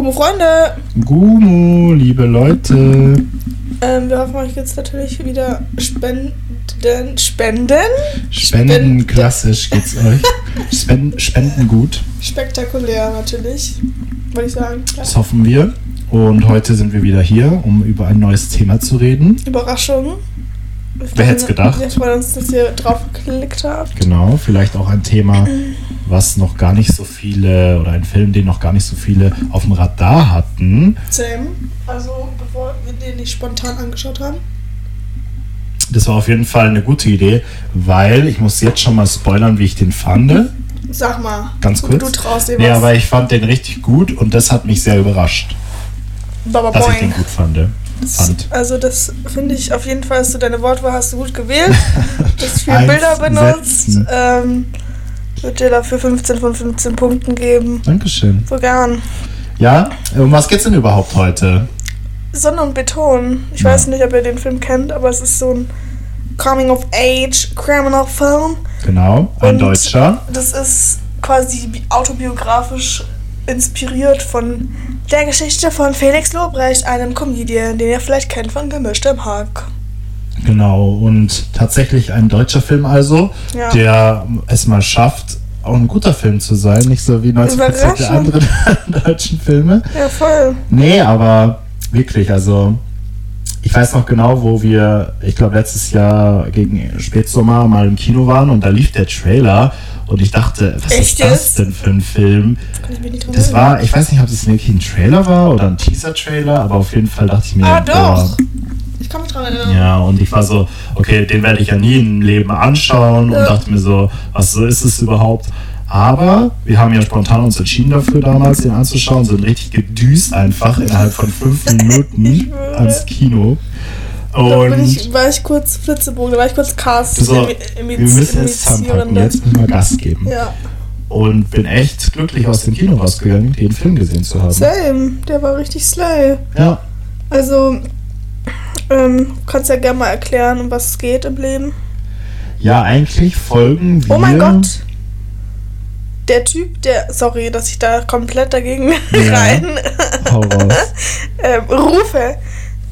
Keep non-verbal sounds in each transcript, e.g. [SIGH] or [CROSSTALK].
Gumo Freunde! Gumo, liebe Leute. Ähm, wir hoffen euch jetzt natürlich wieder Spenden. Spenden? Spenden, klassisch geht's euch. [LAUGHS] Spenden, Spenden gut. Spektakulär natürlich, würde ich sagen. Ja. Das hoffen wir. Und heute sind wir wieder hier, um über ein neues Thema zu reden. Überraschung. Wer hätt's freuen- gedacht? Wir freuen uns, dass ihr drauf geklickt habt. Genau, vielleicht auch ein Thema, [CLEARS THROAT] was noch gar nicht so viele, oder ein Film, den noch gar nicht so viele auf dem Radar hatten. Same. Also, bevor wir den nicht spontan angeschaut haben. Das war auf jeden Fall eine gute Idee, weil ich muss jetzt schon mal spoilern, wie ich den fand. Sag mal. Ganz du- kurz. Du traust dir Nee, was. aber ich fand den richtig gut und das hat mich sehr überrascht, Baba dass ich den Boing. gut fand. fand. Also das finde ich auf jeden Fall, dass du deine Wortwahl hast du gut gewählt. Du hast viele Bilder benutzt. setzen. Ähm, würde dir dafür 15 von 15 Punkten geben. Dankeschön. So gern. Ja, um was geht's denn überhaupt heute? Sonne und Beton. Ich Ja. weiß nicht, ob ihr den Film kennt, aber es ist so ein Coming-of-Age Criminal Film. Genau, ein Und- Deutscher. Das ist quasi bi- autobiografisch inspiriert von der Geschichte von Felix Lobrecht, einem Comedian, den ihr vielleicht kennt von Gemischtem Hack. Genau, und tatsächlich ein deutscher Film also, Ja. der es mal schafft, auch ein guter Film zu sein, nicht so wie 90% der anderen [LAUGHS] deutschen Filme. Ja, voll. Nee, aber wirklich, also ich weiß noch genau, wo wir, ich glaube letztes Jahr gegen Spätsommer mal im Kino waren und da lief der Trailer und ich dachte, was Echt ist das denn für ein Film? Das erinnern. war, ich weiß nicht, ob das wirklich ein Trailer war oder ein Teaser-Trailer, aber auf jeden Fall dachte ich mir, Ah, boah, doch. Ich kann mich dran erinnern. ja, und ich war so, okay, den werde ich ja nie im Leben anschauen und Ja. dachte mir so, was so ist es überhaupt? Aber wir haben ja spontan uns entschieden dafür damals, den anzuschauen, sind richtig gedüst einfach innerhalb von fünf [LAUGHS] Minuten ans Kino. Da bin Und ich, war ich kurz Flitzebogen, da war ich kurz Cast. so, im, wir müssen jetzt zusammenpacken, jetzt müssen wir Gas geben. Ja, Und bin echt glücklich aus dem Kino rausgegangen, den Film gesehen zu haben. same. Der war richtig slay. Ja, Also, ähm, kannst ja gerne mal erklären, um was es geht im Leben. ja, eigentlich folgen wir. Oh mein Gott. Der Typ, der, sorry, dass ich da komplett dagegen Ja. [LAUGHS] rein [LAUGHS] ähm, rufe.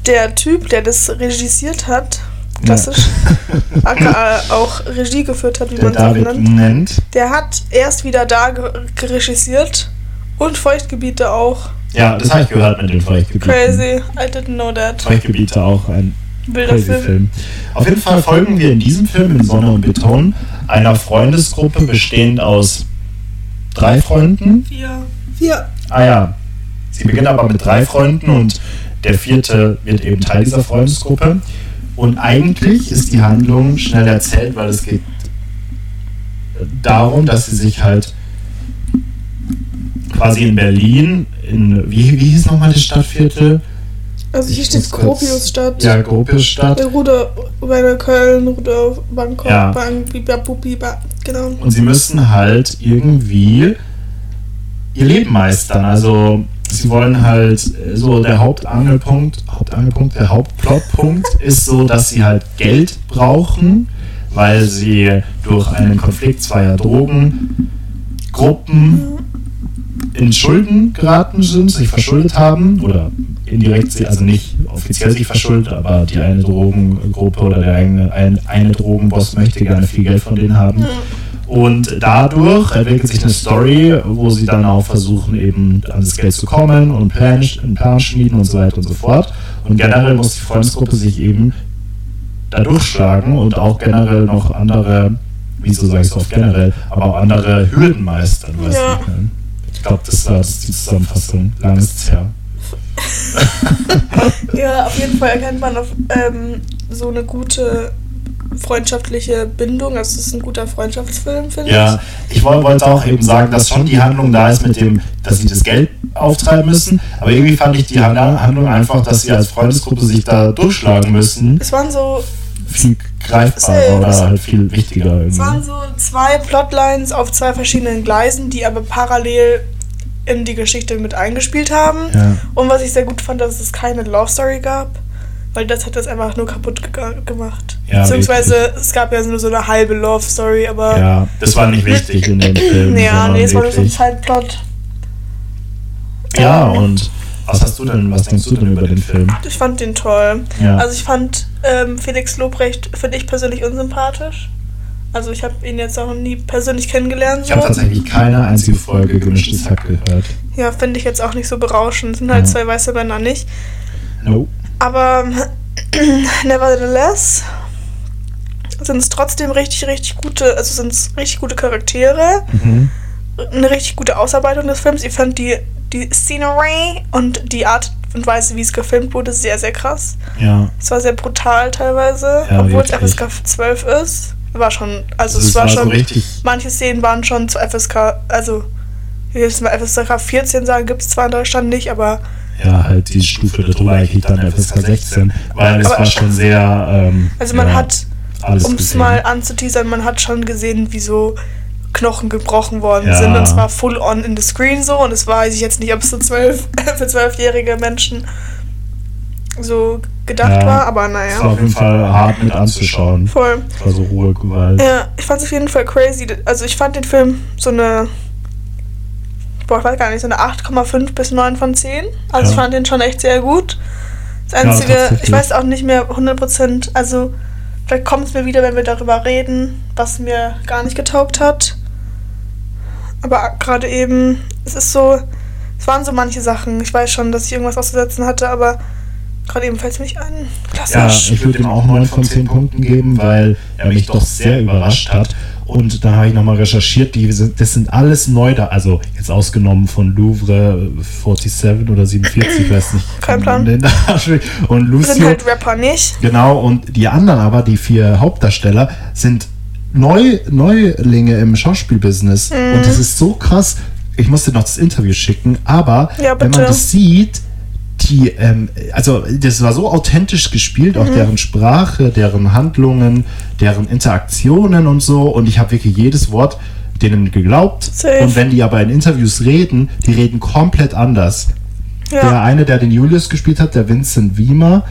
Der Typ, der das regisiert hat, klassisch, [LAUGHS] aka auch Regie geführt hat, wie Der man es auch nennt, der hat erst wieder da ge geregisiert und Feuchtgebiete auch. Ja, das habe ich gehört mit den Feuchtgebieten. Crazy, I didn't know that. Feuchtgebiete auch ein Wilder crazy Film. Film. Auf jeden Fall folgen wir in diesem Film in Sonne und Beton einer Freundesgruppe bestehend aus drei Freunden. Vier. Vier. Ah ja, sie beginnt aber mit drei Freunden und der vierte wird eben Teil dieser Freundesgruppe. Und eigentlich ist die Handlung schnell erzählt, weil es geht darum, dass sie sich halt quasi in Berlin, in, wie, wie hieß nochmal das Stadtviertel? Also hier Ich steht Gropiusstadt. Ja, Gropiusstadt. Ruder, bei Köln, Ruder, Bangkok, Ja. Bang, Biba, Bubi, Ba, genau. Und sie müssen halt irgendwie ihr Leben meistern. Also sie wollen halt äh, so der Hauptangelpunkt, Hauptangelpunkt, der Hauptplotpunkt [LAUGHS] ist so, dass sie halt Geld brauchen, weil sie durch einen Konflikt zweier Drogengruppen in Schulden geraten sind, sich verschuldet haben oder indirekt, sie- also nicht offiziell sich verschuldet, aber die eine Drogengruppe oder der eine, ein, eine Drogenboss möchte gerne viel Geld von denen haben. Und dadurch entwickelt sich eine Story, wo sie dann auch versuchen, eben an das Geld zu kommen und Plan, einen Plan schmieden und so weiter und so fort. Und generell muss die Freundesgruppe sich eben da durchschlagen und auch generell noch andere, wieso sage ich so oft generell, aber auch andere Hürden meistern. Weißt Ja. du, ne? Ich glaube, das war das ist die Zusammenfassung. Lang ist es her. Ja, auf jeden Fall erkennt man auf, ähm, so eine gute freundschaftliche Bindung. Also es ist ein guter Freundschaftsfilm, finde Ja, ich woll- wollte auch eben sagen, dass schon die Handlung da ist mit dem, dass sie das Geld auftreiben müssen. Aber irgendwie fand ich die Han- Handlung einfach, dass sie als Freundesgruppe sich da durchschlagen müssen, ich. Es waren so, viel greifbarer oder halt viel wichtiger es waren so zwei Plotlines auf zwei verschiedenen Gleisen, die aber parallel in die Geschichte mit eingespielt haben. Ja. Und was ich sehr gut fand, dass es keine Love Story gab. Weil das hat das einfach nur kaputt ge gemacht. Ja, Beziehungsweise es gab ja nur so eine halbe Love Story, aber. Ja, das war nicht wichtig in dem Film. Ja, nee, es war nur so ein wirklich- Zeitplot. Ja, Ähm, und was hast du denn, was denkst du denn über den Film? Ich fand den toll. Ja. Also ich fand ähm, Felix Lobrecht, finde ich persönlich unsympathisch. Also ich habe ihn jetzt auch nie persönlich kennengelernt. Ich habe tatsächlich keine einzige Folge gemischtes Hack gehört. Ja, finde ich jetzt auch nicht so berauschend. Sind halt Ja. zwei weiße Männer nicht. No. Aber [CLEARS THROAT] nevertheless sind es trotzdem richtig, richtig gute, also sind es richtig gute Charaktere. Mhm. Eine richtig gute Ausarbeitung des Films. Ich fand die, die Scenery und die Art und Weise, wie es gefilmt wurde, sehr, sehr krass. Ja. Es war sehr brutal teilweise, Ja, obwohl es. FSK 12 ist. War schon, also Also es war, schon, richtig. manche Szenen waren schon zu FSK, also jetzt mal FSK 14 sagen, gibt es zwar in Deutschland nicht, aber Ja, halt die Stufe darüber eigentlich dann FSK 16, weil es war schon sehr. Ähm, also man ja, hat, um es mal anzuteasern, man hat schon gesehen, wie so Knochen gebrochen worden Ja. sind und zwar full on in the screen so und es war, weiß ich jetzt nicht, ob es so zwölf, [LAUGHS] für zwölfjährige Menschen so gedacht Ja. war, aber Es war naja. auf jeden Fall hart mit anzuschauen. Voll. Es war so hohe Gewalt. Ja, ich fand es auf jeden Fall crazy. Also ich fand den Film so eine, boah, ich weiß gar nicht, so eine 8,5 bis 9 von 10. Also Ja. ich fand den schon echt sehr gut. Das Ja, Einzige, tatsächlich. ich weiß auch nicht mehr 100%, also vielleicht kommt es mir wieder, wenn wir darüber reden, was mir gar nicht getaugt hat. Aber gerade eben, es ist so, es waren so manche Sachen. Ich weiß schon, dass ich irgendwas auszusetzen hatte, aber gerade eben fällt es mir nicht ein. Ja, Klassisch. ich würde ihm auch 9 von 10 Punkten geben, weil er mich doch sehr überrascht hat. Und da habe ich nochmal recherchiert, die sind, das sind alles neu da, also jetzt ausgenommen von Louvre 47 oder 47, ich weiß nicht. [CLEARS THROAT] Kein Plan. [LAUGHS] Und Wir sind Lucio, halt Rapper nicht. genau, und die anderen aber, die vier Hauptdarsteller, sind Neu, Neulinge im Schauspielbusiness. Mhm. Und das ist so krass. Ich musste noch das Interview schicken, aber Ja, wenn man das sieht, die, ähm, also das war so authentisch gespielt, Mhm. auch deren Sprache, deren Handlungen, deren Interaktionen und so. Und ich habe wirklich jedes Wort denen geglaubt. Safe. Und wenn die aber in Interviews reden, die reden komplett anders. Der Ja. eine, der den Julius gespielt hat, der Vincent Wiemer,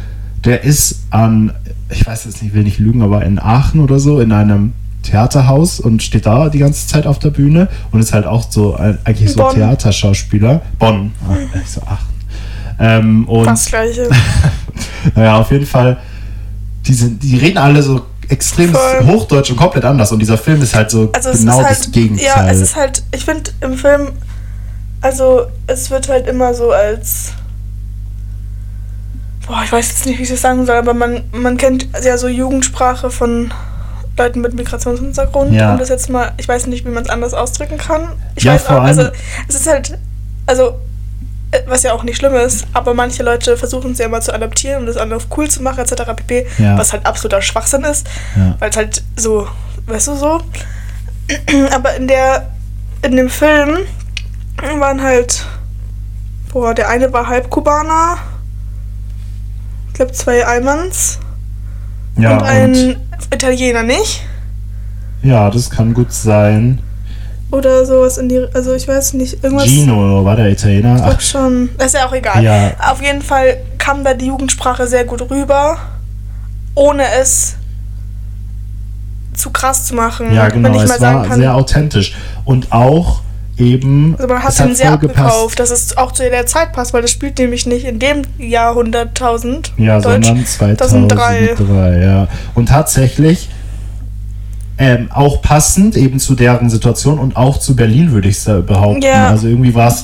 der ist an, ich weiß jetzt nicht, will nicht lügen, aber in Aachen oder so, in einem Theaterhaus und steht da die ganze Zeit auf der Bühne und ist halt auch so ein, eigentlich so Bonn. Theaterschauspieler. Bonn, ah, ich so Aachen. Ähm, und Fast gleiche. [LAUGHS] naja, auf jeden Fall, die, sind, die reden alle so extrem Voll. Hochdeutsch und komplett anders und dieser Film ist halt so Also es genau halt, das Gegenteil. Ja, es ist halt, ich finde im Film, also es wird halt immer so als, boah, ich weiß jetzt nicht, wie ich das sagen soll, aber man, man kennt ja so Jugendsprache von Leuten mit Migrationshintergrund. Ja. Um das jetzt mal, ich weiß nicht, wie man es anders ausdrücken kann. Ich Ja, weiß vor auch, also es ist halt, also äh, was ja auch nicht schlimm ist, aber manche Leute versuchen es ja mal zu adaptieren und das andere cool zu machen, etc. pp. Ja. Was halt absoluter Schwachsinn ist ja. weil es halt so, weißt du so. [CLEARS THROAT] Aber in der, in dem Film waren halt, boah, der eine war halb Kubaner, ich glaube zwei Almans ja, und ein Italiener, nicht? ja, das kann gut sein. Oder sowas in die, also ich weiß nicht, irgendwas. Gino war der Italiener. Ich Ach, glaub schon. Das ist ja auch egal. Ja. Auf jeden Fall kam da die Jugendsprache sehr gut rüber, ohne es zu krass zu machen. ja, wenn genau, ich es war kann. sehr authentisch. Und auch eben. Also man hat ihn sehr gepasst. abgekauft, dass es auch zu der Zeit passt, weil das spielt nämlich nicht in dem Jahr 100.000 Ja, Deutsch. sondern 2003. 2003. ja. Und tatsächlich ähm, auch passend eben zu deren Situation und auch zu Berlin, würde ich behaupten. Ja. Also irgendwie war es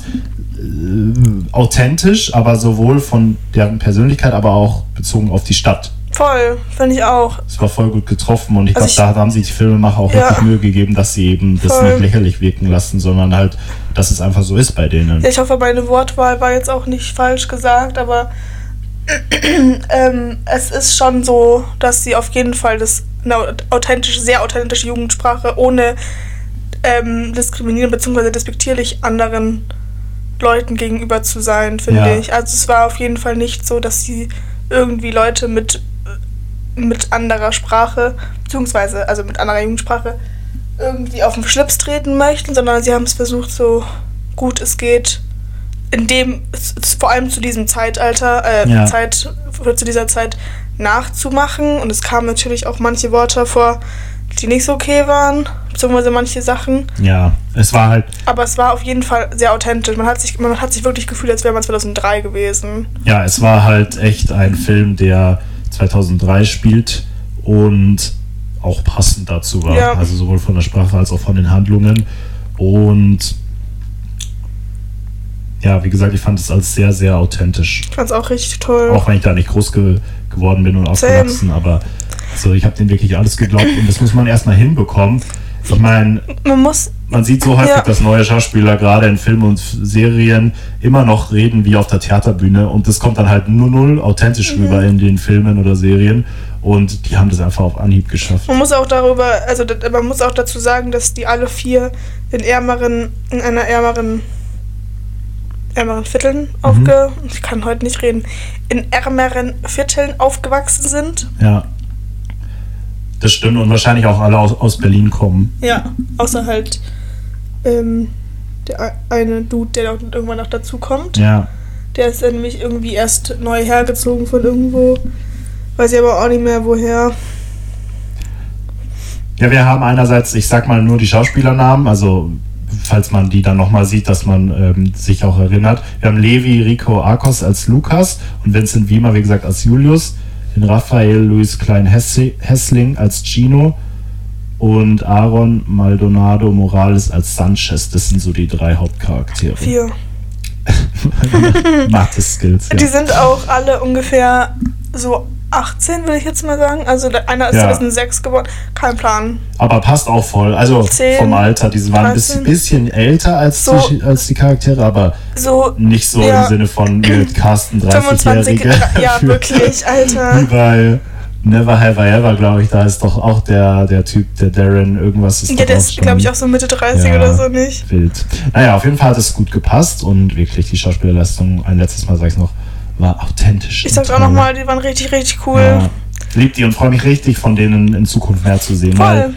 äh, authentisch, aber sowohl von deren Persönlichkeit, aber auch bezogen auf die Stadt. Voll, finde ich auch. Es war voll gut getroffen und ich Also glaube, da haben sich die Filmemacher auch Ja. wirklich Mühe gegeben, dass sie eben das Voll. nicht lächerlich wirken lassen, sondern halt, dass es einfach so ist bei denen. Ja, ich hoffe, meine Wortwahl war jetzt auch nicht falsch gesagt, aber [CLEARS THROAT] ähm, es ist schon so, dass sie auf jeden Fall das eine authentische, sehr authentische Jugendsprache ohne ähm, diskriminieren bzw. despektierlich anderen Leuten gegenüber zu sein, finde Ja. ich. Also es war auf jeden Fall nicht so, dass sie irgendwie Leute mit, mit anderer Sprache, beziehungsweise also mit anderer Jugendsprache, irgendwie auf den Schlips treten möchten, sondern sie haben es versucht, so gut es geht, in dem, vor allem zu diesem Zeitalter, äh, Ja. Zeit, zu dieser Zeit nachzumachen. Und es kamen natürlich auch manche Worte vor, die nicht so okay waren, beziehungsweise manche Sachen. Ja, es war halt, Aber es war auf jeden Fall sehr authentisch. Man hat sich, man hat sich wirklich gefühlt, als wäre man 2003 gewesen. ja, es war halt echt ein Film, der 2003 spielt und auch passend dazu war. Ja. Also sowohl von der Sprache als auch von den Handlungen. Und ja, wie gesagt, ich fand es als sehr, sehr authentisch. Ich fand es auch richtig toll. Auch wenn ich da nicht groß ge geworden bin und aufgewachsen, aber also ich habe denen wirklich alles geglaubt und das muss man erstmal hinbekommen. Ich meine, Man muss, man sieht so häufig, Ja. dass neue Schauspieler gerade in Filmen und Serien immer noch reden wie auf der Theaterbühne und das kommt dann halt nur null authentisch Mhm. rüber in den Filmen oder Serien und die haben das einfach auf Anhieb geschafft. man muss auch darüber, also man muss auch dazu sagen, dass die alle vier in ärmeren, in einer ärmeren, ärmeren Vierteln Mhm. aufge, ich kann heute nicht reden, in ärmeren Vierteln aufgewachsen sind. Ja. Das stimmt und wahrscheinlich auch alle aus, aus Berlin kommen. Ja, außer halt ähm, der ein- eine Dude, der noch irgendwann noch dazu kommt. Ja. Der ist dann nämlich irgendwie erst neu hergezogen von irgendwo. Weiß ich aber auch nicht mehr woher. Ja, wir haben einerseits, ich sag mal nur die Schauspielernamen, also falls man die dann nochmal sieht, dass man ähm, sich auch erinnert. Wir haben Levi Rico Arcos als Lukas und Vincent Wiemer, wie gesagt, als Julius. Den Raphael Luis Klein-Hessling als Gino und Aaron Maldonado Morales als Sanchez. Das sind so die drei Hauptcharaktere. Vier. [LAUGHS] Mathe-Skills. Die Ja. sind auch alle ungefähr so 18, will ich jetzt mal sagen. Also einer ist Ja. 2006 geworden. Kein Plan. Aber passt auch voll. Also Zehn, vom Alter, die waren ein bisschen, 13. bisschen älter als, So. die, als die Charaktere, aber So Nicht so Ja. im Sinne von mit Carsten 25. 30-Jährige. Ja, [LAUGHS] wirklich, Alter. bei Never Have I Ever, glaube ich, da ist doch auch der, der Typ, der Darren, irgendwas ist Ja, der ist, glaube ich, auch so Mitte 30 Ja. oder so nicht. wild. Naja, auf jeden Fall hat es gut gepasst und wirklich die Schauspielerleistung, ein letztes Mal sage ich noch, war authentisch. Ich sag's auch nochmal, die waren richtig, richtig cool. Ja. Lieb die und freue mich richtig, von denen in Zukunft mehr zu sehen. Weil Voll.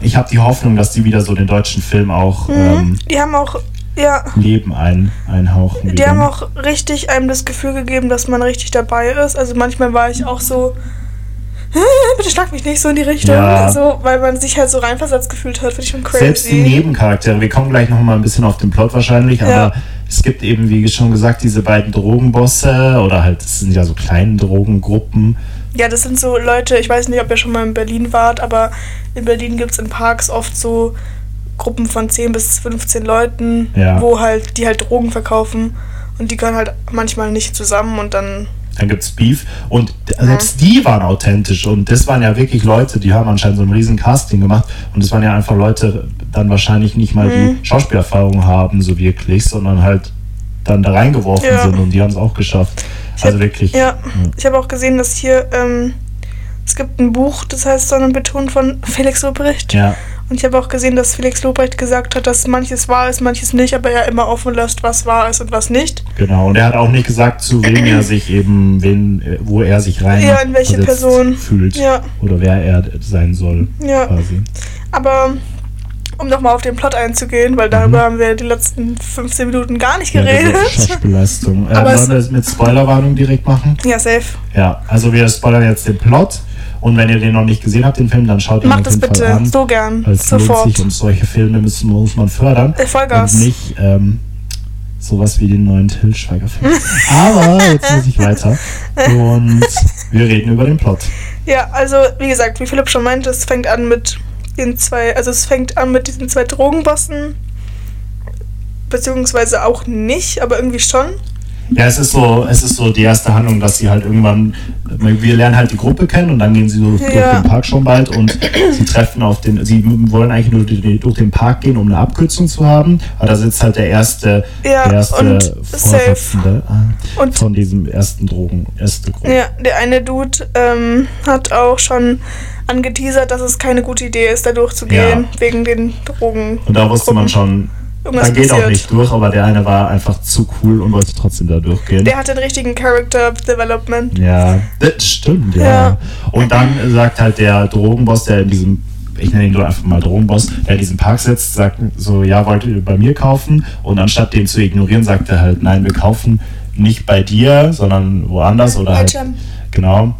ich habe die Hoffnung, dass die wieder so den deutschen Film auch ähm, Mhm. Die haben auch, ja, Leben ein, einhauchen. die wieder. haben auch richtig einem das Gefühl gegeben, dass man richtig dabei ist. Also manchmal war ich auch so, bitte schlag mich nicht so in die Richtung. Ja. So, weil man sich halt so reinversetzt gefühlt hat. Finde ich schon crazy. Selbst die Nebencharaktere, wir kommen gleich noch mal ein bisschen auf den Plot wahrscheinlich, Ja. aber es gibt eben, wie schon gesagt, diese beiden Drogenbosse oder halt, es sind ja so kleine Drogengruppen. Ja, das sind so Leute, ich weiß nicht, ob ihr schon mal in Berlin wart, aber in Berlin gibt es in Parks oft so Gruppen von 10 bis 15 Leuten, Ja. wo halt, die halt Drogen verkaufen und die gehören halt manchmal nicht zusammen und dann. Dann gibt's Beef und selbst die waren authentisch und das waren ja wirklich Leute, die haben anscheinend so ein riesen Casting gemacht und das waren ja einfach Leute, dann wahrscheinlich nicht mal Mhm. die Schauspielerfahrung haben, so wirklich, sondern halt dann da reingeworfen Ja. sind und die haben es auch geschafft. Ich Also hab- wirklich. Ja, ich habe auch gesehen, dass hier, ähm, es gibt ein Buch, das heißt Sonnenbeton von Felix Lobrecht. Ja, Und ich habe auch gesehen, dass Felix Lobrecht gesagt hat, dass manches wahr ist, manches nicht, aber er immer offen lässt, was wahr ist und was nicht. genau. Und er hat auch nicht gesagt, zu wem er sich eben, wen, wo er sich rein Ja, in welche Person. fühlt. Ja. Oder wer er sein soll, Ja. quasi. Aber um nochmal auf den Plot einzugehen, weil darüber haben wir die letzten 15 Minuten gar nicht Mhm. Ja, geredet. die Schauspielleistung. Äh, wollen wir es mit Spoilerwarnung direkt machen? Ja, safe. Ja, also wir spoilern jetzt den Plot. Und wenn ihr den noch nicht gesehen habt, den Film, dann schaut ihn Macht das bitte. An. So gern. Es lohnt Sofort. sich und solche Filme müssen, muss man fördern. Äh, Vollgas. Und nicht ähm, sowas wie den neuen Till Schweiger-Film. Aber jetzt muss ich weiter. Und wir reden über den Plot. Ja, also wie gesagt, wie Philipp schon meinte, es fängt an mit den zwei, also es fängt an mit diesen zwei Drogenbossen. Beziehungsweise auch nicht, aber irgendwie schon. Ja, es ist so, es ist so die erste Handlung, dass sie halt irgendwann, wir lernen halt die Gruppe kennen und dann gehen sie so durch Ja. den Park schon bald und sie treffen auf den, sie wollen eigentlich nur durch den Park gehen, um eine Abkürzung zu haben, aber da sitzt halt der erste, Ja, der erste Vorsitzende äh, Und von diesem ersten Drogen, erste Gruppe. ja, der eine Dude ähm, hat auch schon angeteasert, dass es keine gute Idee ist, da durchzugehen, Ja. wegen den Drogen. Und da wusste man schon, Irgendwas da geht auch nicht durch, aber der eine war einfach zu cool und wollte trotzdem da durchgehen. Der hat den richtigen Character Development. Ja, das stimmt, ja. Ja. Und dann sagt halt der Drogenboss, der in diesem, ich nenne ihn nur einfach mal Drogenboss, der in diesem Park sitzt, sagt so, ja, wollt ihr bei mir kaufen? Und anstatt den zu ignorieren, sagt er halt, nein, wir kaufen nicht bei dir, sondern woanders oder halt, genau.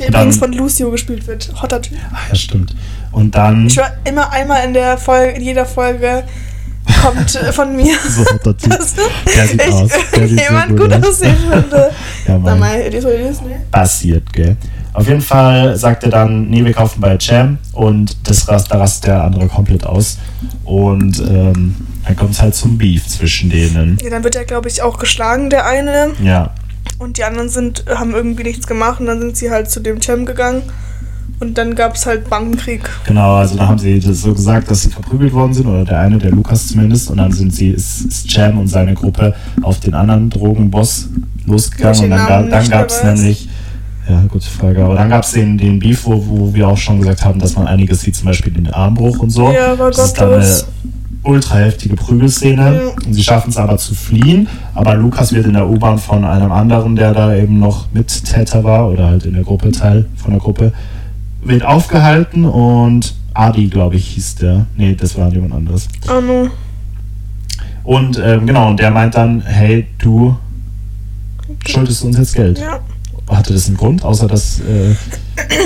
der Dann- übrigens von Lucio gespielt wird. Hotter Typ. Ach ja, stimmt. Und dann. Ich war immer einmal in der Folge, in jeder Folge kommt äh, von mir. [LAUGHS] So Typ. dass Der sieht ich aus. Der sieht so jemand gut gut aus. aussehen [LAUGHS] könnte. Ja, Mann. mal, it is, ne? passiert, gell? Auf jeden Fall sagt er dann, nee, wir kaufen bei Jam und das rast, da rastet der andere komplett aus. Und ähm, dann kommt es halt zum Beef zwischen denen. Ja, dann wird er, glaube ich, auch geschlagen, der eine. Ja, Und die anderen sind, haben irgendwie nichts gemacht und dann sind sie halt zu dem Cem gegangen. Und dann gab es halt Bankenkrieg. genau, also da haben sie das so gesagt, dass sie verprügelt worden sind, oder der eine, der Lukas zumindest, und dann sind sie, ist, Jam und seine Gruppe auf den anderen Drogenboss losgegangen und dann, Namen dann gab es nämlich, ja, gute Frage, aber dann gab es den, den Beef, wo, wo wir auch schon gesagt haben, dass man einiges sieht, zum Beispiel den Armbruch und so. Ja, war das ist dann eine gottlos. ultra heftige Prügelszene. Ja. Und sie schaffen es aber zu fliehen. Aber Lukas wird in der U-Bahn von einem anderen, der da eben noch Mittäter war oder halt in der Gruppe Teil von der Gruppe, wird aufgehalten und Adi, glaube ich, hieß der. Nee, das war jemand anderes. Oh no. Und ähm, genau, und der meint dann, hey, du schuldest uns jetzt Geld. Ja. Hatte das einen Grund, außer dass, äh,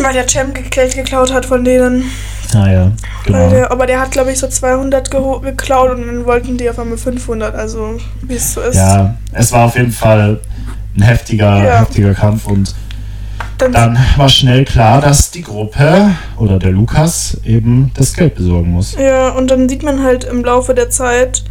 Weil der ge- Geld geklaut hat von denen. naja, Weil genau. der, aber der hat, glaube ich, so 200 geho- geklaut und dann wollten die auf einmal 500. Also, wie es so ist. Ja, es war auf jeden Fall ein heftiger, Ja. heftiger Kampf und Dann, Dann war schnell klar, dass die Gruppe oder der Lukas eben das Geld besorgen muss. Ja, und dann sieht man halt im Laufe der Zeit,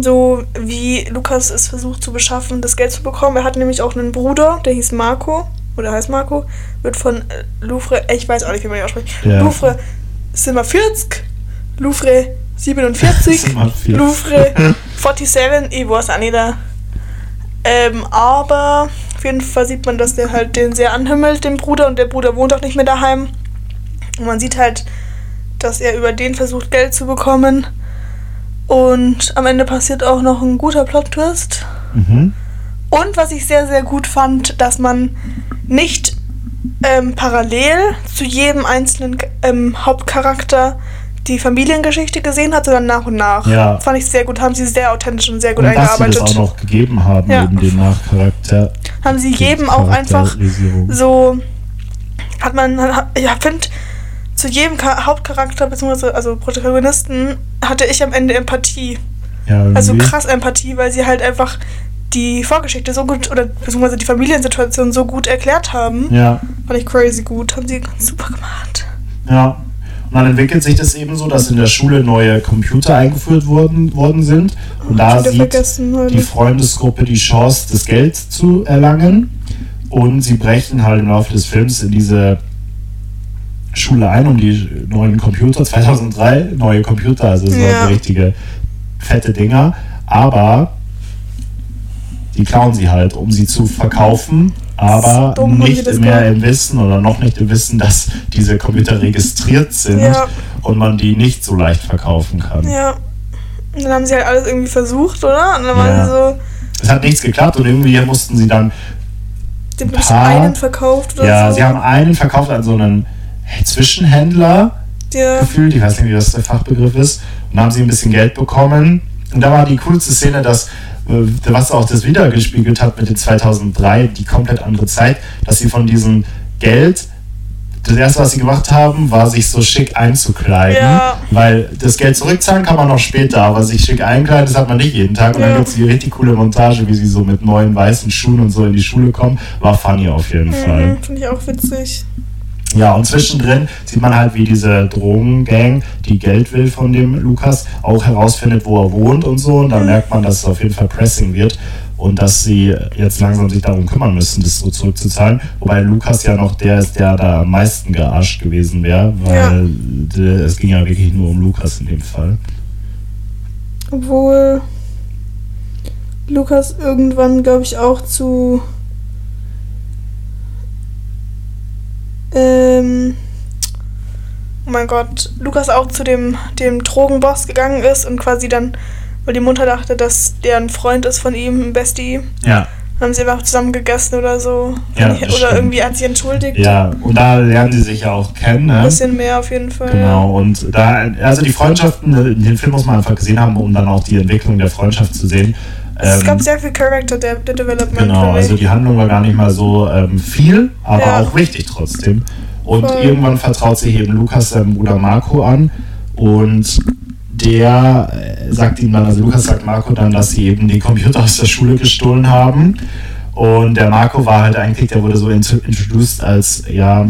so wie Lukas es versucht zu beschaffen, das Geld zu bekommen. Er hat nämlich auch einen Bruder, der hieß Marco, oder heißt Marco, wird von äh, Louvre, ich weiß auch nicht, wie man ihn ausspricht, Ja. Louvre Zimmer 40, Louvre 47, Zimmer 40. Louvre [LAUGHS] 47, ich weiß auch nicht da. Ähm, aber auf jeden Fall sieht man, dass der halt den sehr anhimmelt, den Bruder, und der Bruder wohnt auch nicht mehr daheim. Und man sieht halt, dass er über den versucht, Geld zu bekommen. Und am Ende passiert auch noch ein guter Plot-Twist. Mhm. Und was ich sehr, sehr gut fand, dass man nicht ähm, parallel zu jedem einzelnen ähm, Hauptcharakter die Familiengeschichte gesehen hat, sondern nach und nach. Ja. Fand ich sehr gut, haben sie sehr authentisch und sehr gut Und dass sie das eingearbeitet. auch noch gegeben haben, Ja. eben den Nachcharakter. haben sie jedem auch einfach so hat man ich finde zu jedem Hauptcharakter bzw. also Protagonisten hatte ich am Ende Empathie Ja, irgendwie. also krass Empathie weil sie halt einfach die Vorgeschichte so gut oder beziehungsweise die Familiensituation so gut erklärt haben Ja, fand ich crazy gut haben sie ganz super gemacht ja. Und dann entwickelt sich das eben so, dass in der Schule neue Computer eingeführt worden, worden sind. Und da sieht die Freundesgruppe die Chance, das Geld zu erlangen. Und sie brechen halt im Laufe des Films in diese Schule ein, um die neuen Computer, 2003 neue Computer, also so Ja. richtige fette Dinger. Aber die klauen sie halt, um sie zu verkaufen, aber dumm, nicht mehr im Wissen oder noch nicht im Wissen, dass diese Computer registriert sind Ja. und man die nicht so leicht verkaufen kann. ja und dann haben sie halt alles irgendwie versucht oder und dann Ja. waren sie so Es hat nichts geklappt und irgendwie mussten sie dann den haben sie paar- einen verkauft oder Ja, so sie haben einen verkauft an so einen Zwischenhändler ja. gefühlt, ich weiß nicht, wie das der Fachbegriff ist, und da haben sie ein bisschen Geld bekommen. Und da war die coolste Szene, dass, was auch das wiedergespiegelt hat mit den 2003, die komplett andere Zeit, dass sie von diesem Geld, das erste, was sie gemacht haben, war sich so schick einzukleiden, Ja. weil das Geld zurückzahlen kann man noch später, aber sich schick einkleiden, das hat man nicht jeden Tag. Und dann Ja. gibt es die richtig coole Montage, wie sie so mit neuen weißen Schuhen und so in die Schule kommen. War funny auf jeden Fall. Mhm, Finde ich auch witzig. Ja, und zwischendrin sieht man halt, wie diese Drogengang, die Geld will von dem Lukas, auch herausfindet, wo er wohnt und so. Und dann merkt man, dass es auf jeden Fall Pressing wird und dass sie jetzt langsam sich darum kümmern müssen, das so zurückzuzahlen. Wobei Lukas ja noch der ist, der da am meisten gearscht gewesen wäre, weil Ja. es ging ja wirklich nur um Lukas in dem Fall. Obwohl Lukas irgendwann, glaube ich, auch zu. Ähm. Oh mein Gott, Lukas auch zu dem, dem Drogenboss gegangen ist und quasi dann, weil die Mutter dachte, dass der ein Freund ist von ihm, ein Bestie, Ja. haben sie einfach zusammen gegessen oder so. Ja, oder stimmt. irgendwie hat sie entschuldigt. Ja, und da lernen sie sich ja auch kennen. Ne? Ein bisschen mehr auf jeden Fall. Genau, und da, also die Freundschaften, den Film muss man einfach gesehen haben, um dann auch die Entwicklung der Freundschaft zu sehen. Es Ähm, gab sehr viel Character De De Development. Genau, also die Handlung war gar nicht mal so ähm, viel, aber Ja. auch wichtig trotzdem. Und Voll. irgendwann vertraut sie eben Lukas seinem Bruder Marco an und der äh, sagt ihm dann, also Lukas sagt Marco dann, dass sie eben die Computer aus der Schule gestohlen haben. Und der Marco war halt eigentlich, der wurde so int- introduced als, ja,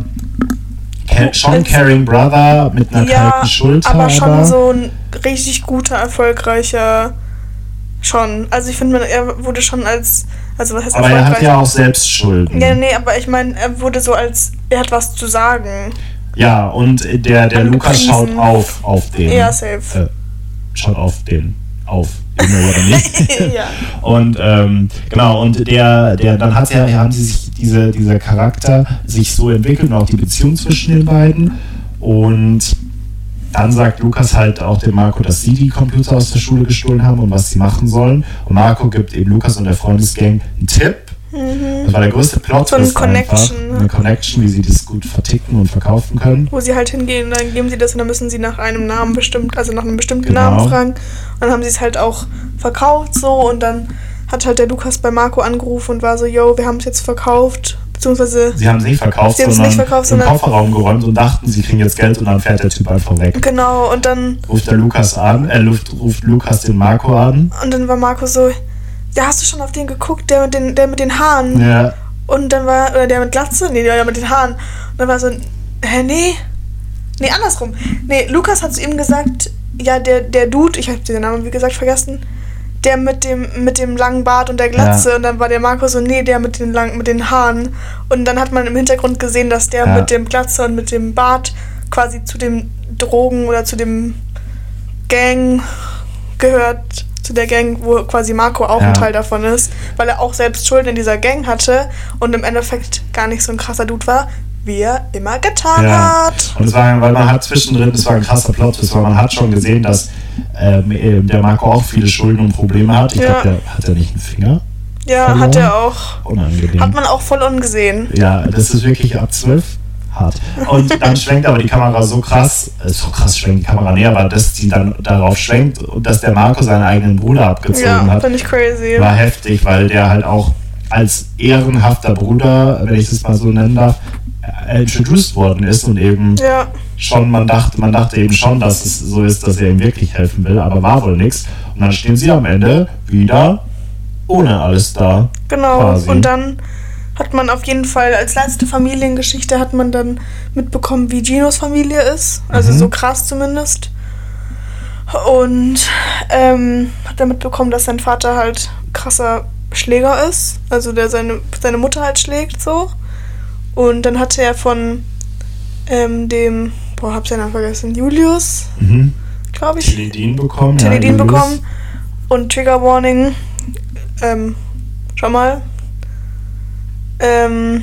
schon caring Brother mit einer ja, kalten Schulter. aber schon so ein richtig guter, erfolgreicher. Schon. Also ich finde, er wurde schon als. Also was heißt aber er hat ja auch selbst Schulden. Ja, nee, aber ich meine, er wurde so als. Er hat was zu sagen. Ja, und der, der Lukas schaut auf auf den. Ja, safe. Äh, schaut auf den. Auf. [LAUGHS] Ja. Und ähm, genau, und der, der, dann hat ja, haben sie sich diese, dieser Charakter sich so entwickelt und auch die Beziehung zwischen den beiden. Und dann sagt Lukas halt auch dem Marco, dass sie die Computer aus der Schule gestohlen haben und was sie machen sollen. Und Marco gibt eben Lukas und der Freundesgang einen Tipp. Das war der größte Plot. Mhm. So eine Connection. Eine Connection, wie sie das gut verticken und verkaufen können. Wo sie halt hingehen, dann geben sie das und dann müssen sie nach einem Namen bestimmt, also nach einem bestimmten Genau. Namen fragen. Und dann haben sie es halt auch verkauft so und dann hat halt der Lukas bei Marco angerufen und war so, yo, wir haben es jetzt verkauft, beziehungsweise Sie haben es nicht verkauft, Sie haben es sondern nicht verkauft, im sondern- Kofferraum geräumt und dachten, sie kriegen jetzt Geld und dann fährt der Typ einfach weg. genau und dann Ruft der Lukas an, äh, ruft, ruft Lukas den Marco an. und dann war Marco so, ja, hast du schon auf den geguckt, der mit den, der mit den Haaren? Ja, Und dann war, oder der mit Glatze? Nee, der mit den Haaren. Und dann war so, hä, nee? Nee, andersrum. Nee, Lukas hat zu ihm gesagt, ja, der, der Dude, ich habe den Namen, wie gesagt, vergessen, der mit dem, mit dem langen Bart und der Glatze. Ja. Und dann war der Marco so, nee, der mit den, lang, mit den Haaren. Und dann hat man im Hintergrund gesehen, dass der Ja. mit dem Glatze und mit dem Bart quasi zu dem Drogen oder zu dem Gang gehört, zu der Gang, wo quasi Marco auch Ja. ein Teil davon ist, weil er auch selbst Schulden in dieser Gang hatte und im Endeffekt gar nicht so ein krasser Dude war, wie er immer getan ja. hat. Und es war, weil man hat zwischendrin, das war ein krasser Plot, war, man hat schon gesehen, dass ähm, äh, der Marco auch viele Schulden und Probleme hat. Ich Ja. glaube, der hat ja nicht einen Finger. Ja, Verloren? hat er auch. Unangenehm. Hat man auch voll ungesehen. Ja, das ist wirklich ab 12 hart. Und dann schwenkt aber die Kamera so krass, äh, so krass schwenkt die Kamera näher, aber dass die dann darauf schwenkt und dass der Marco seinen eigenen Bruder abgezogen Ja, hat, finde ich crazy. war heftig, weil der halt auch als ehrenhafter Bruder, wenn ich das mal so nennen darf, introduced worden ist und eben Ja, schon, man dachte, man dachte eben schon, dass es so ist, dass er ihm wirklich helfen will, aber war wohl nichts. Und dann stehen sie am Ende wieder ohne alles da. genau. Quasi. Und dann hat man auf jeden Fall als letzte Familiengeschichte hat man dann mitbekommen, wie Ginos Familie ist. Also Mhm. so krass zumindest. Und ähm, hat dann mitbekommen, dass sein Vater halt krasser Schläger ist. Also der seine, seine Mutter halt schlägt so. Und dann hatte er von ähm, dem, boah, hab seinen Namen vergessen, Julius, Mhm. glaube ich. Teledin bekommen. Teledin Julius. bekommen und Trigger Warning. Ähm, schon mal. Ähm,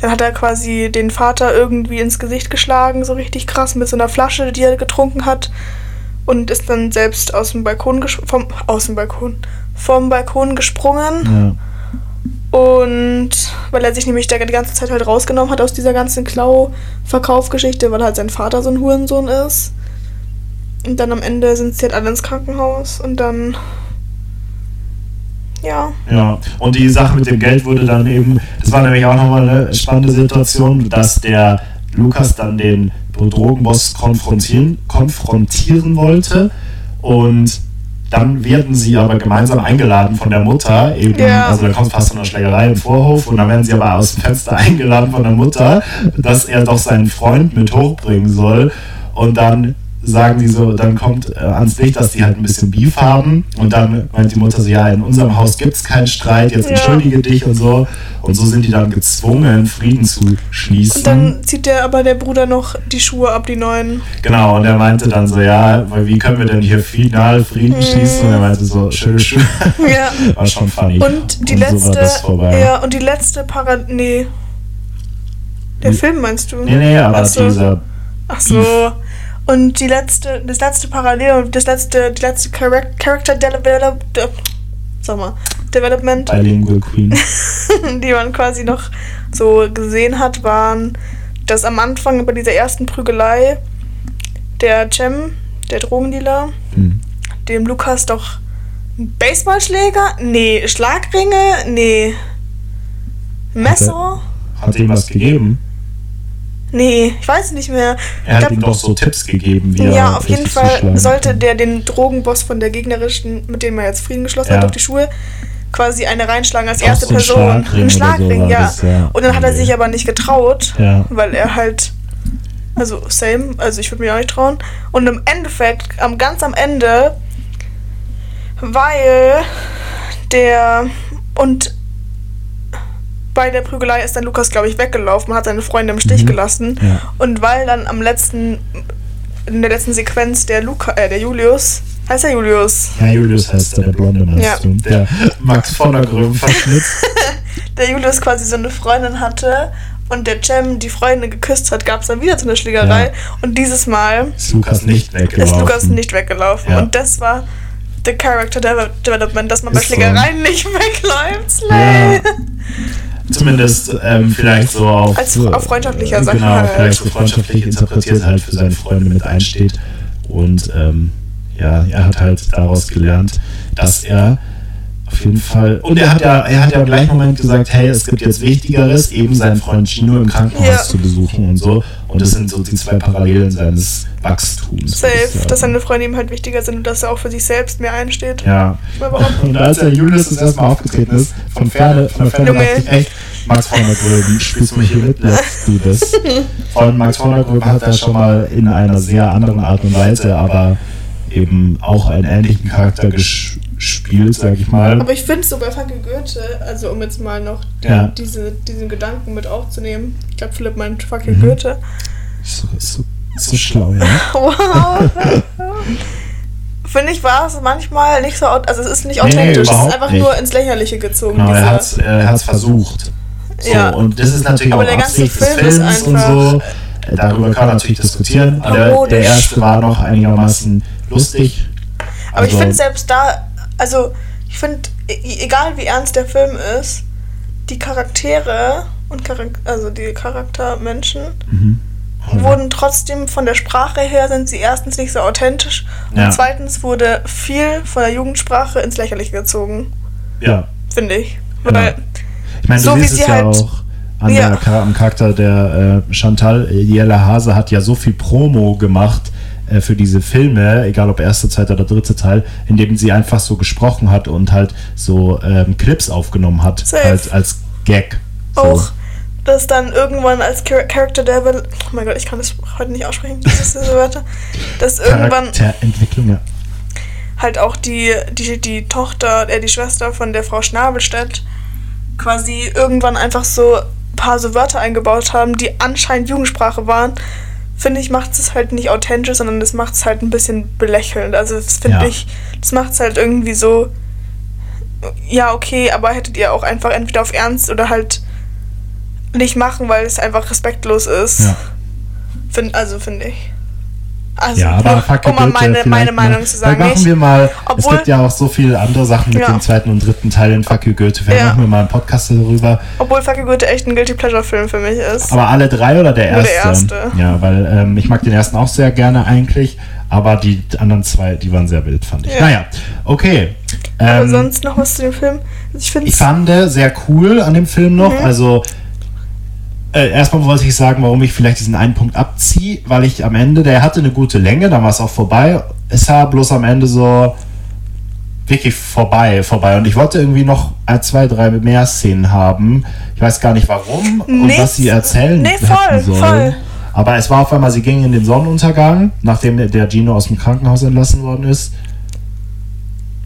dann hat er quasi den Vater irgendwie ins Gesicht geschlagen, so richtig krass, mit so einer Flasche, die er getrunken hat. Und ist dann selbst aus dem Balkon vom aus dem Balkon vom Balkon gesprungen. Ja. Und weil er sich nämlich die ganze Zeit halt rausgenommen hat aus dieser ganzen Klau-Verkaufgeschichte, weil halt sein Vater so ein Hurensohn ist. Und dann am Ende sind sie halt alle ins Krankenhaus und dann. Ja. Ja, und die Sache mit dem Geld wurde dann eben, das war nämlich auch nochmal eine spannende Situation, dass der Lukas dann den Drogenboss konfrontieren, konfrontieren wollte und dann werden sie aber gemeinsam eingeladen von der Mutter, eben, Ja. also da kommt fast zu einer Schlägerei im Vorhof und dann werden sie aber aus dem Fenster [LAUGHS] eingeladen von der Mutter, dass er doch seinen Freund mit hochbringen soll. Und dann sagen die so, dann kommt äh, ans Licht, dass die halt ein bisschen Beef haben und dann meint die Mutter so, ja, in unserem Haus gibt es keinen Streit, jetzt Ja. entschuldige dich und so und so sind die dann gezwungen, Frieden zu schließen. Und dann zieht der aber der Bruder noch die Schuhe ab, die neuen. Genau, und er meinte dann so, ja, weil wie können wir denn hier final Frieden schließen? Und er meinte so, schöne Schuhe. Ja. [LAUGHS] War schon funny. Und die so war letzte. ja, und die letzte Para. Nee. Der. Film meinst du? Nee, nee, aber Ach so. dieser, Ach so. Und die letzte, das letzte Parallel, das letzte, die letzte Charac- Character Develop, de, sag mal, Development, Bilingual Queen. [LAUGHS] die man quasi noch so gesehen hat, waren, dass am Anfang bei dieser ersten Prügelei der Cem, der Drogendealer, Hm. dem Lukas doch Baseballschläger, nee, Schlagringe, nee, Messer, Hat er ihm was gegeben? Nee, ich weiß nicht mehr. Er hat Ich ihm glaub- doch so Tipps gegeben, wie er Ja, auf jeden Fall sollte der den Drogenboss von der gegnerischen, mit dem er jetzt Frieden geschlossen Ja. hat, auf die Schuhe, quasi eine reinschlagen als erste so Person. Schlagring Ein Schlagring, so ja. das, ja. Und dann hat er sich aber nicht getraut, Ja. weil er halt, also same, also ich würde mir auch nicht trauen. Und im Endeffekt, am ganz am Ende, weil der und bei der Prügelei ist dann Lukas, glaube ich, weggelaufen, hat seine Freunde im Stich Mhm. gelassen. Ja. Und weil dann am letzten, in der letzten Sequenz der Luca, äh, der Julius, heißt er Julius? Ja, Julius heißt er, der Blonde, meinst Ja. du? Der Max von der Gröben [LAUGHS] verschnitzt. [LAUGHS] Der Julius quasi so eine Freundin hatte und der Cem die Freundin geküsst hat, gab es dann wieder so eine Schlägerei. Ja. Und dieses Mal Ist Lukas nicht ist weggelaufen. Lukas nicht weggelaufen. Ja. Und das war the Character Deve- Development, dass man bei Ist so. Schlägereien nicht [LAUGHS] wegläuft. Ja. Zumindest ähm, vielleicht so auf, Als- auf freundschaftlicher äh, Sache Genau, halt. vielleicht so freundschaftlich interpretiert halt für seine Freunde mit einsteht. Und ähm, ja, er hat halt daraus gelernt, dass er auf jeden Fall. Und er hat ja, er hat ja im gleichen Moment gesagt, hey, es gibt jetzt Wichtigeres, eben seinen Freund Gino im Krankenhaus Ja. zu besuchen und so. Und das sind so die zwei Parallelen seines Wachstums. Safe, dass seine Freunde ihm halt wichtiger sind und dass er auch für sich selbst mehr einsteht. Ja. mal behaupten. Und als der Julius das erstmal aufgetreten ist, von Ferne, von der Ferne Junge. dachte ich echt, Max von der Gröben, spielst du mich hier mit, do this. Vor allem Max von der Gröben hat er schon mal in einer sehr anderen Art und Weise, aber eben auch einen ähnlichen Charakter ges- gespielt, sag ich mal. Aber ich finde so bei Fucking Goethe, also um jetzt mal noch Ja. diese, diesen Gedanken mit aufzunehmen, ich glaube Philipp meint Fucking Mhm. Goethe. So, so, so schlau, ja. [LAUGHS] Wow. Finde ich, war es manchmal nicht so, also es ist nicht Nee, authentisch, es ist einfach nicht. nur ins Lächerliche gezogen. Genau, er hat es er versucht. So, Ja. Und das ist natürlich Aber auch der ganze Film ist Films und einfach- so. Äh, Darüber kann man natürlich diskutieren. Aber der, erste war noch einigermaßen lustig. Aber ich Also- finde selbst da, also ich finde, e- egal wie ernst der Film ist, die Charaktere und Charak also die Charaktermenschen Mhm. wurden trotzdem von der Sprache her sind sie erstens nicht so authentisch und Ja. zweitens wurde viel von der Jugendsprache ins Lächerliche gezogen, Ja, finde ich. Genau. Weil, ich meine, So wie sie ja halt- auch an Ja. der, am Charakter der äh, Chantal. Jella Hase hat ja so viel Promo gemacht äh, für diese Filme, egal ob erster, zweiter oder dritter Teil, in dem sie einfach so gesprochen hat und halt so ähm, Clips aufgenommen hat Safe. als, als Gag. So. auch dass dann irgendwann als Char Character Devil, oh mein Gott, ich kann das heute nicht aussprechen, diese Wörter, dass [LAUGHS] irgendwann Charakterentwicklung, ja. halt auch die, die, die Tochter, äh, die Schwester von der Frau Schnabelstedt quasi irgendwann einfach so paar so Wörter eingebaut haben, die anscheinend Jugendsprache waren, finde ich, macht es halt nicht authentisch, sondern das macht es halt ein bisschen belächelnd. Also das finde Ja. ich, das macht es halt irgendwie so, ja, okay, aber hättet ihr auch einfach entweder auf Ernst oder halt nicht machen, weil es einfach respektlos ist. Ja. Find, also finde ich. Also, Ja, aber fuck um mal Goethe, meine, vielleicht meine noch- Meinung zu sagen. Vielleicht machen wir mal, es Obwohl- gibt ja auch so viele andere Sachen mit Ja. dem zweiten und dritten Teil in Fuck You Goethe. Vielleicht Ja. machen wir mal einen Podcast darüber. Obwohl Fuck You Goethe echt ein Guilty Pleasure Film für mich ist. Aber alle drei oder der Nur erste? der erste. Ja, weil ähm, ich mag den ersten auch sehr gerne eigentlich, aber die anderen zwei, die waren sehr wild, fand ich. Ja. Naja, okay. Aber Ähm, sonst noch was zu dem Film? Ich ich fand sehr cool an dem Film noch. Mhm. Also äh, erstmal wollte ich sagen, warum ich vielleicht diesen einen Punkt abziehe, weil ich am Ende, der hatte eine gute Länge, dann war es auch vorbei. Es war bloß am Ende so wirklich vorbei, vorbei. Und ich wollte irgendwie noch ein, zwei, drei mehr Szenen haben. Ich weiß gar nicht warum und Nee, was sie erzählen nee, voll, sollen. voll. Aber es war auf einmal, sie gingen in den Sonnenuntergang, nachdem der Gino aus dem Krankenhaus entlassen worden ist.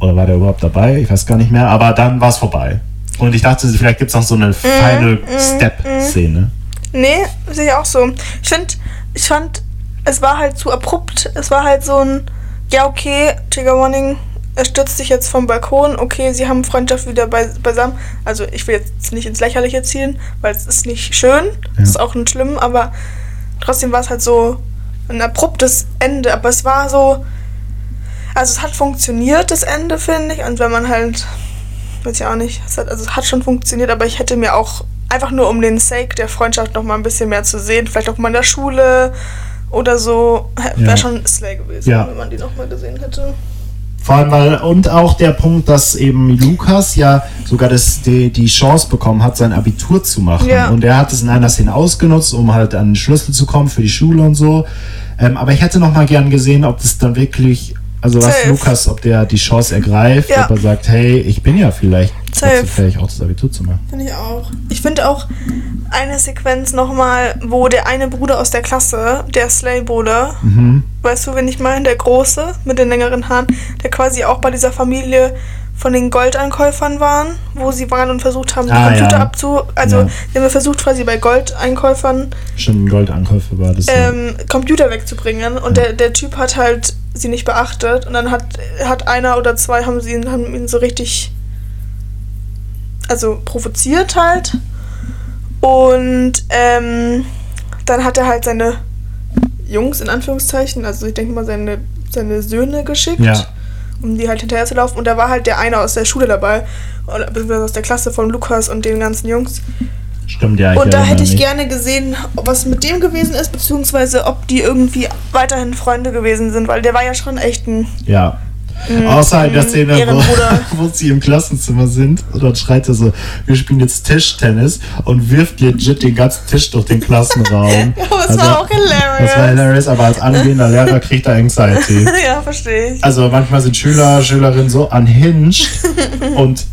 Oder war der überhaupt dabei? Ich weiß gar nicht mehr. Aber dann war es vorbei. Und ich dachte, vielleicht gibt es noch so Mhm, eine Final Step-Szene. Nee, sehe ich auch so. Ich finde, ich fand, es war halt zu abrupt. Es war halt so ein, ja, okay, Trigger Warning, er stürzt sich jetzt vom Balkon. Okay, sie haben Freundschaft wieder bei, beisammen. Also, ich will jetzt nicht ins Lächerliche ziehen, weil es ist nicht schön. Es ist auch nicht schlimm, aber trotzdem war es halt so ein abruptes Ende. Aber es war so, also, es hat funktioniert, das Ende, finde ich. Und wenn man halt weiß ich auch nicht. Es hat, also es hat schon funktioniert, aber ich hätte mir auch einfach nur um den Sake der Freundschaft noch mal ein bisschen mehr zu sehen, vielleicht auch mal in der Schule oder so, wäre Ja. schon Slay gewesen, Ja. wenn man die noch mal gesehen hätte. Vor allem, weil, und auch der Punkt, dass eben Lukas ja sogar das, die, die Chance bekommen hat, sein Abitur zu machen. Ja. Und er hat es in einer Szene ausgenutzt, um halt an den Schlüssel zu kommen für die Schule und so. Ähm, aber ich hätte noch mal gern gesehen, ob das dann wirklich, also was Safe. Lukas, ob der die Chance ergreift, Ja. ob er sagt, hey, ich bin ja vielleicht Safe. fähig, auch das Abitur zu machen. Finde ich auch. Ich finde auch eine Sequenz nochmal, wo der eine Bruder aus der Klasse, der Slay-Bruder, Mhm. weißt du, wen ich meine? Der Große mit den längeren Haaren, der quasi auch bei dieser Familie von den Goldankäufern waren, wo sie waren und versucht haben, die Ah, Computer ja. abzu... Also, Ja. die haben versucht, quasi bei Goldeinkäufern Schon ein Goldankäufe war das. ja. ähm, Computer wegzubringen und der, der Typ hat halt sie nicht beachtet und dann hat, hat einer oder zwei haben sie haben ihn so richtig also provoziert halt und ähm, dann hat er halt seine Jungs in Anführungszeichen, also ich denke mal seine, seine Söhne geschickt, Ja. um die halt hinterher zu laufen und da war halt der eine aus der Schule dabei, beziehungsweise aus der Klasse von Lukas und den ganzen Jungs Stimmt, ja. und da hätte ich mich. gerne gesehen, was mit dem gewesen ist, beziehungsweise ob die irgendwie weiterhin Freunde gewesen sind, weil der war ja schon echt ein. Ja. Mm, Außer in der Szene, wo, [LAUGHS] wo sie im Klassenzimmer sind und dann schreit er so, wir spielen jetzt Tischtennis und wirft legit den ganzen Tisch durch den Klassenraum. [LAUGHS] Ja, aber es war auch hilarious. Das war hilarious, aber als angehender Lehrer kriegt er Anxiety. [LAUGHS] ja, verstehe ich. Also manchmal sind Schüler, Schülerinnen so unhinged und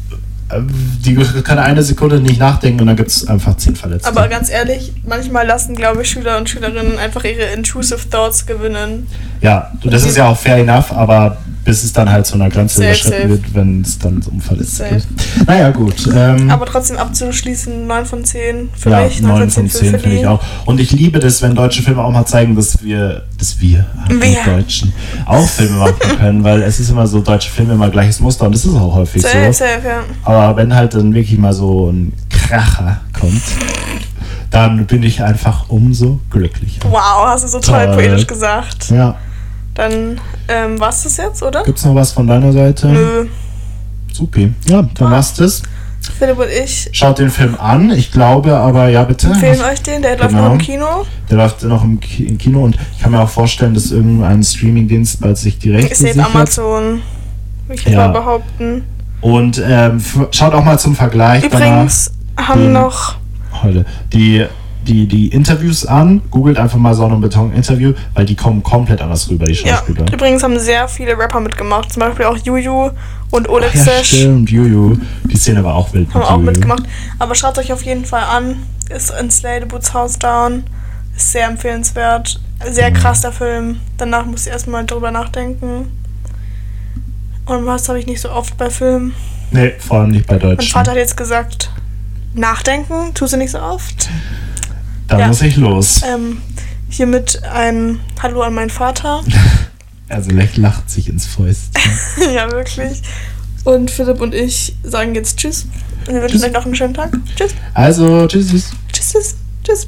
die können eine Sekunde nicht nachdenken und dann gibt es einfach zehn Verletzte. Aber ganz ehrlich, manchmal lassen, glaube ich, Schüler und Schülerinnen einfach ihre intrusive Thoughts gewinnen. ja, das ist ja auch fair enough, aber bis es dann halt zu einer Grenze Safe, überschritten safe. wird, wenn es dann um Verletzte geht. Naja, gut. Ähm, Aber trotzdem abzuschließen, 9 von 10 für ja, mich. 9 von für 10 finde ich auch. Und ich liebe das, wenn deutsche Filme auch mal zeigen, dass wir, dass wir, Wir. wir Deutschen, auch Filme machen können, weil es ist immer so, deutsche Filme immer gleiches Muster und das ist auch häufig Safe, so. safe, ja. Aber wenn halt dann wirklich mal so ein Kracher kommt, dann bin ich einfach umso glücklicher. Wow, hast du so toll Toll. poetisch gesagt. Ja. Dann ähm, war's das jetzt, oder? Gibt's noch was von deiner Seite? Nö. Supi. Ja, dann Ah. war's das. Philipp und ich Schaut den Film an. Ich glaube aber, ja bitte. empfehlen euch den. Der läuft Genau. noch im Kino. Der läuft noch im Ki- im Kino und ich kann mir auch vorstellen, dass irgendein Streamingdienst bald sich die Rechte Ist jetzt sichert. Amazon. Würde ich Ja. mal behaupten. Und ähm, schaut auch mal zum Vergleich Übrigens haben den- noch. heute die, die, die Interviews an. Googelt einfach mal Sonne und Beton Interview, weil die kommen komplett anders rüber, die Ja, Schauspieler. übrigens haben sehr viele Rapper mitgemacht. Zum Beispiel auch Juju und Oleg Ach ja, stimmt, Juju. Die Szene war auch wild haben auch Juju. mitgemacht. Aber schaut euch auf jeden Fall an. Ist in Slay the Boots House Down. Ist sehr empfehlenswert. Sehr Mhm. krass der Film. Danach muss ich erstmal drüber nachdenken. Und was habe ich nicht so oft bei Filmen? Nee, vor allem nicht bei Mein Deutschen. Vater hat jetzt gesagt, nachdenken tust du nicht so oft. Da Ja. muss ich los. Ähm, hiermit ein Hallo an meinen Vater. [LAUGHS] Also Lech lacht sich ins Fäustchen. [LAUGHS] ja, wirklich. Und Philipp und ich sagen jetzt Tschüss. Und wir wünschen euch noch einen schönen Tag. Tschüss. Also, tschüss. Tschüss. Tschüss. tschüss.